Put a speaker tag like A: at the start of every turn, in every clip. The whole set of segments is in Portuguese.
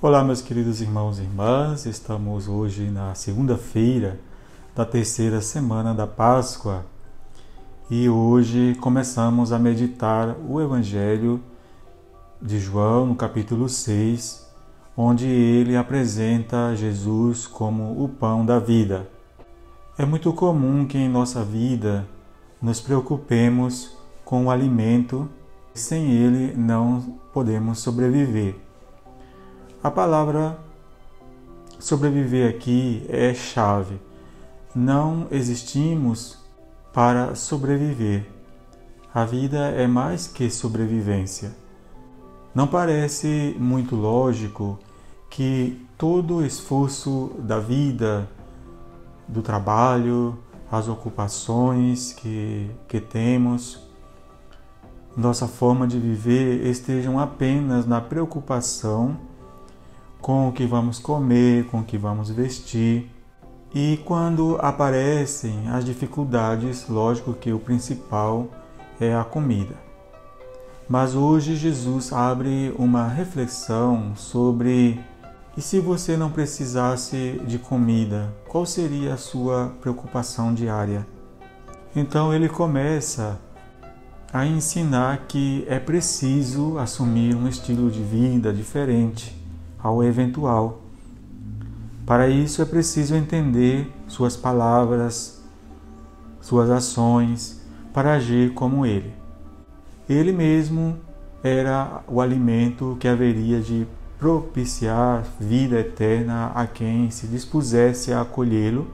A: Olá, meus queridos irmãos e irmãs, estamos hoje na segunda-feira da terceira semana da Páscoa e hoje começamos a meditar o Evangelho de João, no capítulo 6, onde ele apresenta Jesus como o pão da vida. É muito comum que em nossa vida nos preocupemos com o alimento, sem ele não podemos sobreviver. A palavra sobreviver aqui é chave. Não existimos para sobreviver. A vida é mais que sobrevivência. Não parece muito lógico que todo o esforço da vida, do trabalho, as ocupações que, que temos, nossa forma de viver estejam apenas na preocupação com o que vamos comer, com o que vamos vestir. E quando aparecem as dificuldades, lógico que o principal é a comida. Mas hoje Jesus abre uma reflexão sobre e se você não precisasse de comida, qual seria a sua preocupação diária? Então ele começa a ensinar que é preciso assumir um estilo de vida diferente ao eventual. Para isso é preciso entender suas palavras, suas ações, para agir como ele. Ele mesmo era o alimento que haveria de propiciar vida eterna a quem se dispusesse a acolhê-lo.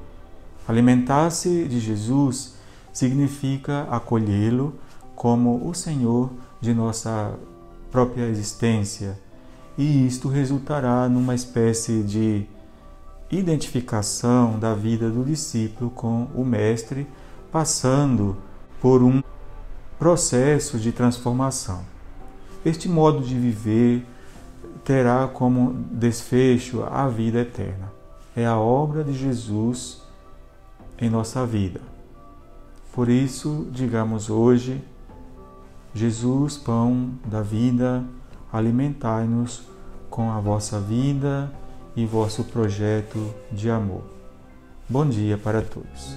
A: Alimentar-se de Jesus significa acolhê-lo como o Senhor de nossa própria existência, e isto resultará numa espécie de identificação da vida do discípulo com o Mestre, passando por um processo de transformação. Este modo de viver terá como desfecho a vida eterna. É a obra de Jesus em nossa vida. Por isso, digamos hoje, Jesus, pão da vida, alimentai-nos com a vossa vida e vosso projeto de amor. Bom dia para todos.